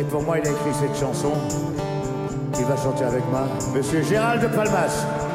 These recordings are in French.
Et pour moi, il a écrit cette chanson. Il va chanter avec moi. Monsieur Gérald de Palmas.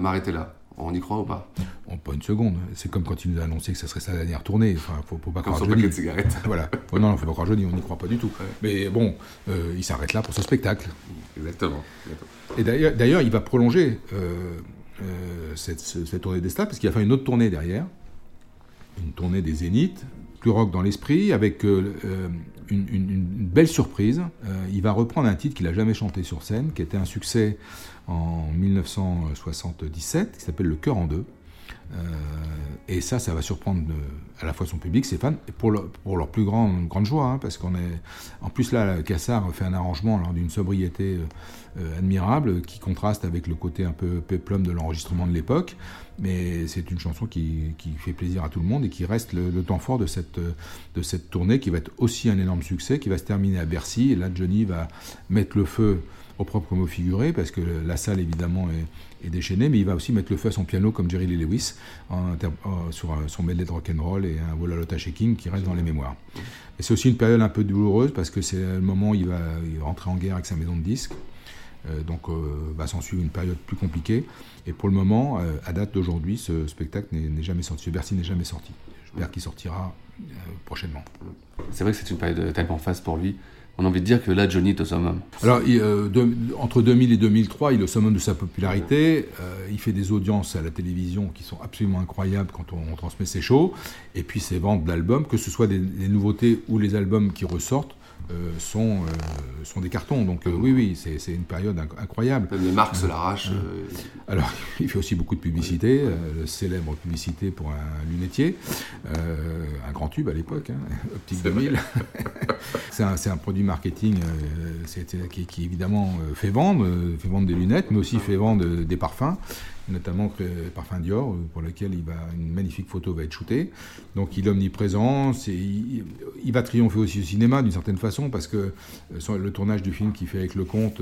M'arrêter là. On y croit ou pas? Bon, pas une seconde. C'est comme quand il nous a annoncé que ça serait sa dernière tournée. Enfin, faut, faut pas Comme croire paquet de cigarettes. Voilà. Oh non, non, faut pas croire Johnny, on n'y croit pas du tout. Mais bon, euh, il s'arrête là pour ce spectacle. Exactement. Exactement. Et d'ailleurs, il va prolonger euh, euh, cette, ce- cette tournée des stades, parce qu'il a fait une autre tournée derrière, une tournée des Zéniths, plus rock dans l'esprit, avec une, une- une belle surprise. Il va reprendre un titre qu'il n'a jamais chanté sur scène, qui était un succès en 1977, qui s'appelle Le cœur en deux. Euh, et ça, ça va surprendre euh, à la fois son public, ses fans, et pour, leur- plus grande, joie, hein, parce qu'on est. En plus, là, Cassard fait un arrangement d'une sobriété euh, admirable qui contraste avec le côté un peu péplum de l'enregistrement de l'époque. Mais c'est une chanson qui, fait plaisir à tout le monde et qui reste le, temps fort de cette, de cette tournée qui va être aussi un énorme succès, qui va se terminer à Bercy. Et là, Johnny va mettre le feu au propre mot figuré, parce que la salle évidemment est, déchaînée, mais il va aussi mettre le feu à son piano comme Jerry Lee Lewis sur son medley de rock'n'roll et un Wola Lota Shaking qui reste dans les mémoires. Et c'est aussi une période un peu douloureuse parce que c'est le moment où il va, rentrer en guerre avec sa maison de disques. Euh, donc euh, va s'en suivre une période plus compliquée. Et pour le moment, euh, à date d'aujourd'hui, ce spectacle n'est jamais sorti. Bercy n'est jamais sorti. J'espère qu'il sortira prochainement. C'est vrai que c'est une période tellement faste pour lui. On a envie de dire que là, Johnny est au summum. Alors, euh, entre 2000 et 2003, il est au summum de sa popularité. Euh, il fait des audiences à la télévision qui sont absolument incroyables quand on, transmet ses shows. Et puis ses ventes d'albums, que ce soit des, des nouveautés ou les albums qui ressortent, euh, sont, euh, sont des cartons. Donc euh, oui, oui, c'est une période inc- incroyable. Même les marques se l'arrachent. Alors, il fait aussi beaucoup de publicité, célèbre publicité pour un lunetier, un grand tube à l'époque, hein, Optique 2000. c'est un, un produit marketing qui, qui, évidemment fait vendre, fait vendre des lunettes, mais aussi fait vendre des parfums, notamment le parfum Dior, euh, pour lequel il va, une magnifique photo va être shootée. Donc il est omniprésent, il, va triompher aussi au cinéma d'une certaine façon, parce que euh, le tournage du film qu'il fait avec le comte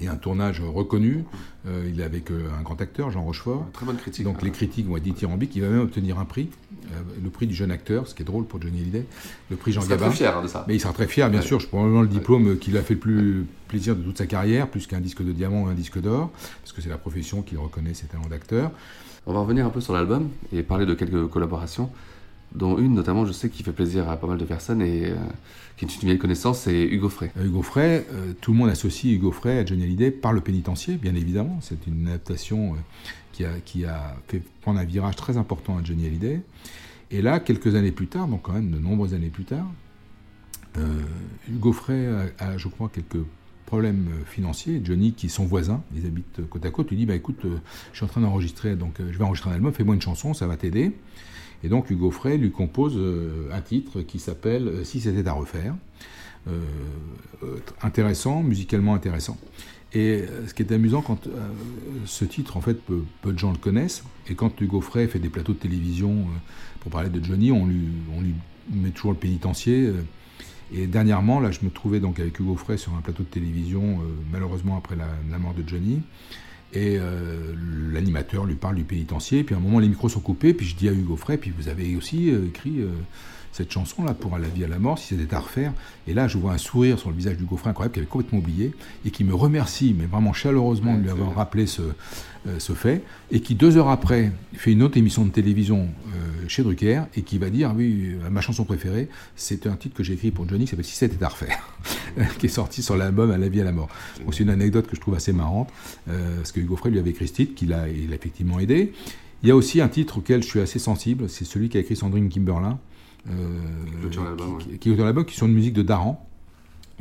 est un tournage reconnu. Euh, il est avec euh, un grand acteur, Jean Rochefort. Très bonne critique. Donc les critiques vont être dithyrambiques. Il va même obtenir un prix, euh, le prix du jeune acteur, ce qui est drôle pour Johnny Hallyday, le prix Jean Il Gabin. très fier hein, de ça. Mais il sera très fier, bien Ouais. sûr. Je prends vraiment le diplôme qui l'a fait le plus plaisir de toute sa carrière, plus qu'un disque de diamant ou un disque d'or, parce que c'est la profession qui reconnaît ses talents d'acteur. On va revenir un peu sur l'album et parler de quelques collaborations, dont une notamment, je sais, qui fait plaisir à pas mal de personnes et euh, qui est une vieille connaissance, c'est Hugo Frey. Euh, Hugo Frey, euh, tout le monde associe Hugo Frey à Johnny Hallyday par le pénitencier, bien évidemment. C'est une adaptation qui, a, qui a fait prendre un virage très important à Johnny Hallyday. Et là, quelques années plus tard, donc quand même de nombreuses années plus tard, Hugo Frey a, je crois, quelques problèmes financiers. Johnny, qui est son voisin, ils habitent côte à côte, lui dit bah, écoute, je suis en train d'enregistrer, donc je vais enregistrer un album, fais-moi une chanson, ça va t'aider. Et donc Hugo Frey lui compose euh, un titre qui s'appelle euh, Si c'était à refaire. Euh, intéressant, musicalement intéressant. Et ce qui est amusant, quand ce titre, en fait, peu, de gens le connaissent, et quand Hugo Frey fait des plateaux de télévision pour parler de Johnny, on lui, met toujours le pénitencier. et dernièrement, là, je me trouvais donc avec Hugo Frey sur un plateau de télévision, malheureusement après la, mort de Johnny. Et euh, l'animateur lui parle du pénitencier. Puis à un moment, les micros sont coupés. Puis je dis à Hugo Frey, puis vous avez aussi euh, écrit cette chanson-là, pour À la vie à la mort, si c'était à refaire. Et là, je vois un sourire sur le visage du Gaufret incroyable qui avait complètement oublié et qui me remercie, mais vraiment chaleureusement, de lui avoir rappelé ce, euh, ce fait. Et qui, deux heures après, fait une autre émission de télévision euh, chez Drucker et qui va dire Oui, euh, ma chanson préférée, c'est un titre que j'ai écrit pour Johnny qui s'appelle Si c'était à refaire, qui est sorti sur l'album À la vie à la mort. Donc, c'est une anecdote que je trouve assez marrante, euh, parce que Hugo Frey lui avait écrit ce titre, qu'il a, il a effectivement aidé. Il y a aussi un titre auquel je suis assez sensible, c'est celui qu'a écrit Sandrine Kimberlin, euh, qui, est dans l'album, qui sont une musique de Daran,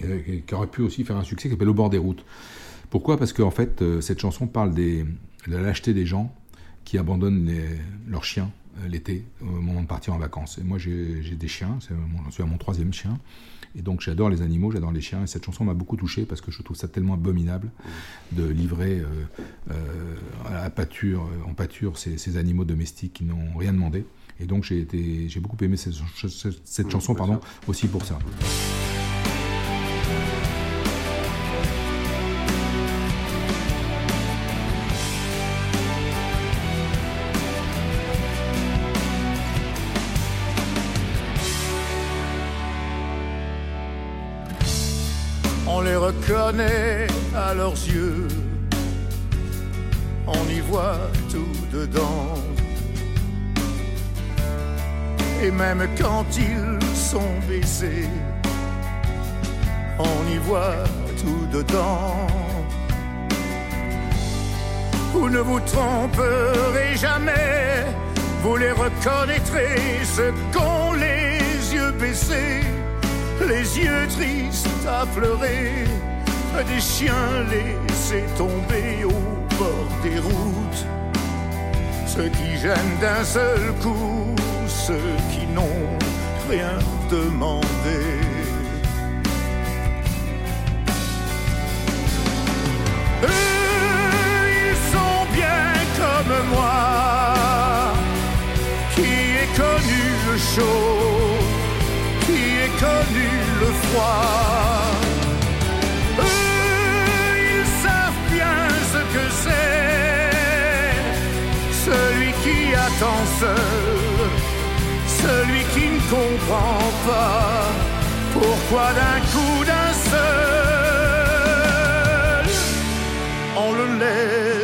euh, qui- aurait pu aussi faire un succès, qui s'appelle Au bord des routes. Pourquoi? Parce qu'en fait, cette chanson parle des, de la lâcheté des gens qui abandonnent les- leurs chiens l'été, au moment de partir en vacances. Et moi, j'ai des chiens, c'est mon- j'en suis à mon troisième chien. Et donc, j'adore les animaux, j'adore les chiens. Et cette chanson m'a beaucoup touché parce que je trouve ça tellement abominable de livrer euh, euh, à pâture, en pâture ces, ces animaux domestiques qui n'ont rien demandé. Et donc, j'ai beaucoup aimé cette, cette- chanson pardon, aussi pour ça. Reconnaît à leurs yeux. On y voit tout dedans. Et même quand ils sont baissés, on y voit tout dedans. Vous ne vous tromperez jamais, vous les reconnaîtrez, ceux qu'ont les yeux baissés, les yeux tristes à pleurer, des chiens laissés tomber au bord des routes, ceux qui gênent d'un seul coup, ceux qui n'ont rien demandé. Eux, ils savent bien ce que c'est, celui qui attend seul, celui qui ne comprend pas pourquoi d'un coup d'un seul on le laisse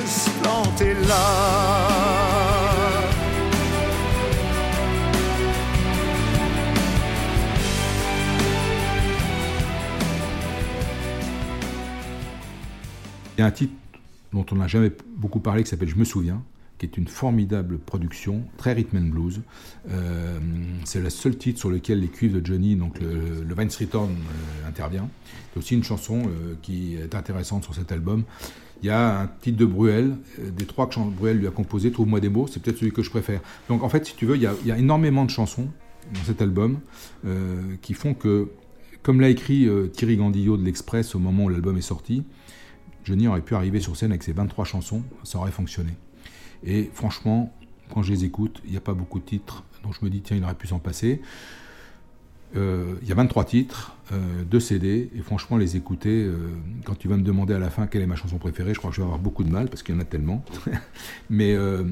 Il y a un titre dont on n'a jamais beaucoup parlé qui s'appelle Je me souviens, qui est une formidable production, très rhythm and blues. Euh, c'est le seul titre sur lequel les cuivres de Johnny, donc le, le Vance Return, euh, intervient. C'est aussi une chanson euh, qui est intéressante sur cet album. Il y a un titre de Bruel, euh, des trois que Bruel lui a composé, Trouve-moi des mots, c'est peut-être celui que je préfère. Donc en fait, si tu veux, il y a, énormément de chansons dans cet album qui font que, comme l'a écrit Thierry Gandillot de l'Express au moment où l'album est sorti, Johnny aurait pu arriver sur scène avec ses 23 chansons, ça aurait fonctionné. Et franchement, quand je les écoute, il n'y a pas beaucoup de titres dont je me dis, tiens, il aurait pu s'en passer. Euh, Il y a 23 titres, euh, 2 CD, et franchement, les écouter, euh, quand tu vas me demander à la fin quelle est ma chanson préférée, je crois que je vais avoir beaucoup de mal, parce qu'il y en a tellement. Mais euh,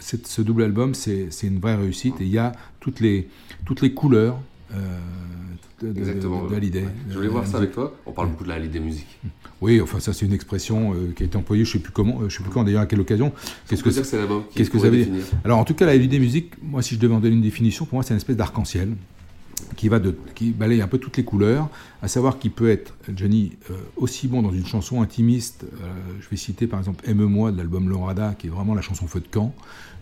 ce double album, c'est une vraie réussite, et il y a toutes les, toutes les couleurs de, de, Exactement. de Hallyday. Je voulais voir Euh, ça avec toi. On parle beaucoup de la Hallyday musique. oui, enfin ça c'est une expression euh, qui a été employée, je sais plus comment, euh, je sais plus quand d'ailleurs à quelle occasion. Qu'est-ce que dire c'est qu'est-ce que ça veut dire Alors en tout cas la LUD musique, moi si je devais en donner une définition, pour moi c'est une espèce d'arc-en-ciel qui va de, qui balaye un peu toutes les couleurs, à savoir qu'il peut être Johnny euh, aussi bon dans une chanson intimiste. euh, je vais citer par exemple Aime-moi de l'album Lorada, qui est vraiment la chanson feu de camp,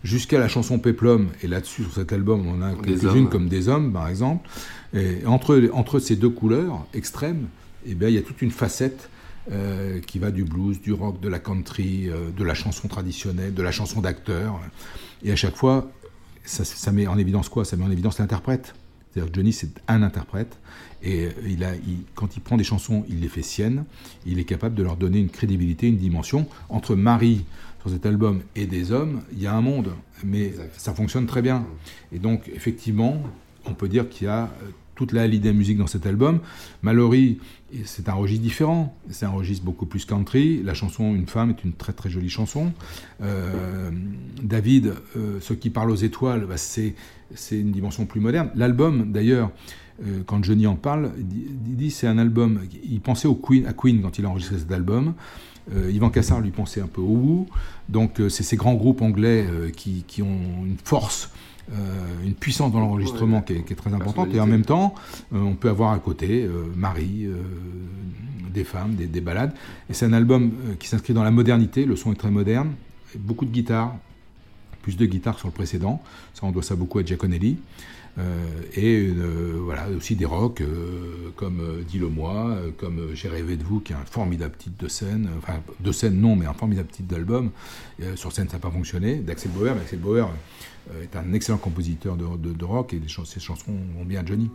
jusqu'à la chanson Peplum. Et là-dessus sur cet album, on en a quelques-unes comme des hommes par exemple. Et entre entre ces deux couleurs extrêmes, eh bien il y a toute une facette euh, qui va du blues, du rock, de la country, de la chanson traditionnelle, de la chanson d'acteur. Et à chaque fois, ça, ça met en évidence quoi? Ça met en évidence l'interprète. C'est-à-dire que Johnny, c'est un interprète. Et euh, il a, il- quand il prend des chansons, il les fait siennes. Il est capable de leur donner une crédibilité, une dimension. Entre Marie, sur cet album, et des hommes, il y a un monde. Mais Exact. ça fonctionne très bien. Et donc, effectivement, on peut dire qu'il y a euh, toute la Hallyday musique dans cet album. Mallory, c'est un registre différent, c'est un registre beaucoup plus country. La chanson Une femme est une très très jolie chanson. Euh, David, euh, Ce qui parle aux étoiles, bah, c'est une dimension plus moderne. L'album, d'ailleurs, euh, quand Johnny en parle, il dit c'est un album. Il pensait au Queen, à Queen quand il a enregistré cet album. Yvan Cassard lui pensait un peu au Who. Donc c'est ces grands groupes anglais qui, qui, ont une force euh, une puissance dans l'enregistrement qui, est très importante. Et en même temps, euh, on peut avoir à côté euh, Marie, des femmes, des, des balades. Et c'est un album qui s'inscrit dans la modernité. Le son est très moderne. Beaucoup de guitares, plus de guitares sur le précédent. Ça, on doit ça beaucoup à Giaconelli. et voilà aussi des rocks comme Dis-le-moi, comme J'ai rêvé de vous, qui est un formidable titre de scène, enfin de scène non, mais un formidable titre d'album. sur scène, ça n'a pas fonctionné. D'Axel Bauer, mais Axel Bauer euh, est un excellent compositeur de, de, rock et ses chansons vont bien à Johnny.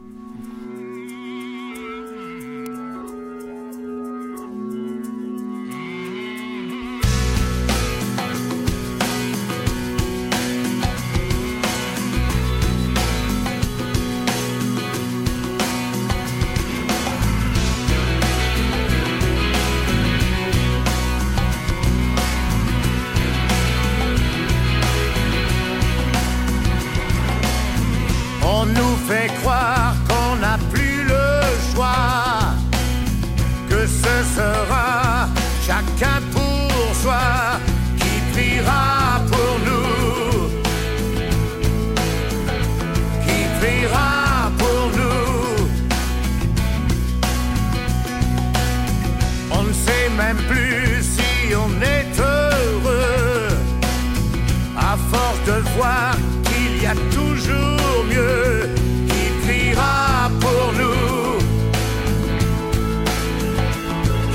de voir qu'il y a toujours mieux qui priera pour nous,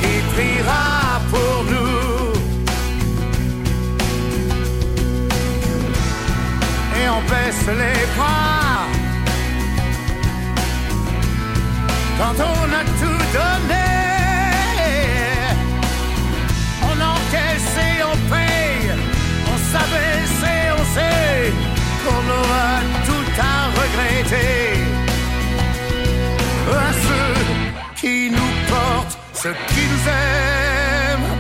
qui priera pour nous. Et on baisse les bras quand on ceux qui nous aiment,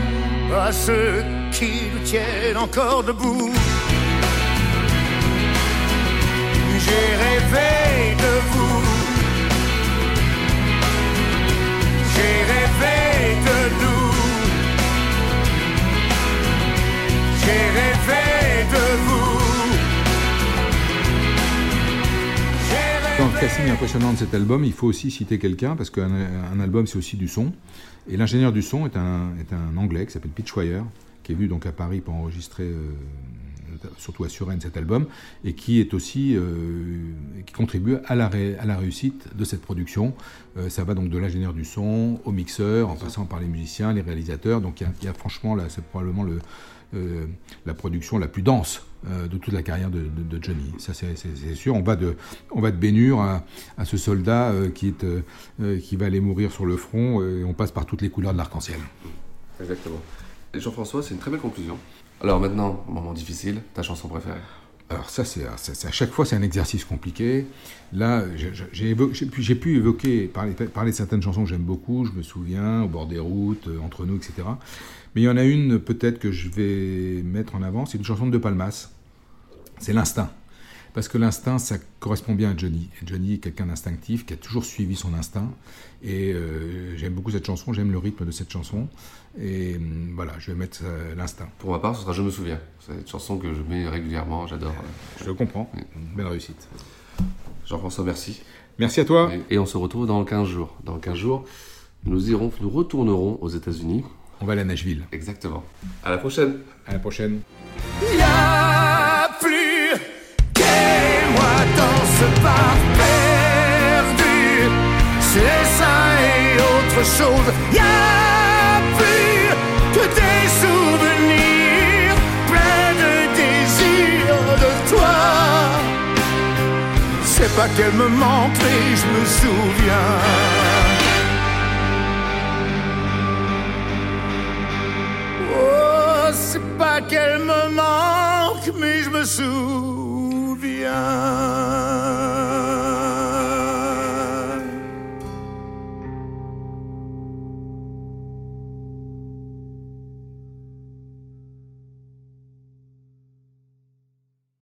à ceux qui nous tiennent encore debout. J'ai rêvé de vous. J'ai rêvé il faut aussi citer quelqu'un, parce qu'un album, c'est aussi du son. Et l'ingénieur du son est un, est un Anglais qui s'appelle Pitch Wire, qui est venu donc à Paris pour enregistrer, euh, surtout à Suresnes, cet album, et qui est aussi, euh, qui contribue à la, à la réussite de cette production. Euh, ça va donc de l'ingénieur du son au mixeur, en passant par les musiciens, les réalisateurs. Donc il y, a franchement, là, c'est probablement le, la production la plus dense euh, de toute la carrière de, Johnny. Ça, c'est sûr. On va de, on va de à, ce soldat euh, qui, euh, qui va aller mourir sur le front et on passe par toutes les couleurs de l'arc-en-ciel. Exactement. Jean-François, c'est une très belle conclusion. Alors maintenant, moment difficile, ta chanson préférée alors ça, c'est à chaque fois, c'est un exercice compliqué. Là, j'ai pu évoquer, parler, parler, de certaines chansons que j'aime beaucoup, je me souviens, Au bord des routes, Entre nous, etc. Mais il y en a une peut-être que je vais mettre en avant, c'est une chanson de Palmas. C'est l'instinct. Parce que l'instinct, ça correspond bien à Johnny. Et Johnny est quelqu'un d'instinctif, qui a toujours suivi son instinct. Et euh, j'aime beaucoup cette chanson, j'aime le rythme de cette chanson. Et hum, voilà, je vais mettre euh, l'instinct. Pour ma part, ce sera Je me souviens. C'est une chanson que je mets régulièrement, j'adore. Je le comprends. Belle réussite. Jean-François, merci. Merci à toi. Et, on se retrouve dans 15 jours. Dans 15 jours, nous irons, nous retournerons aux États-Unis. On va aller à Nashville. Exactement. À la prochaine. À la prochaine. Perdu. C'est ça et autre chose. Y a plus que des souvenirs pleins de désirs de toi. C'est pas qu'elle me manque, mais je me souviens. Oh, c'est pas qu'elle me manque, mais je me souviens.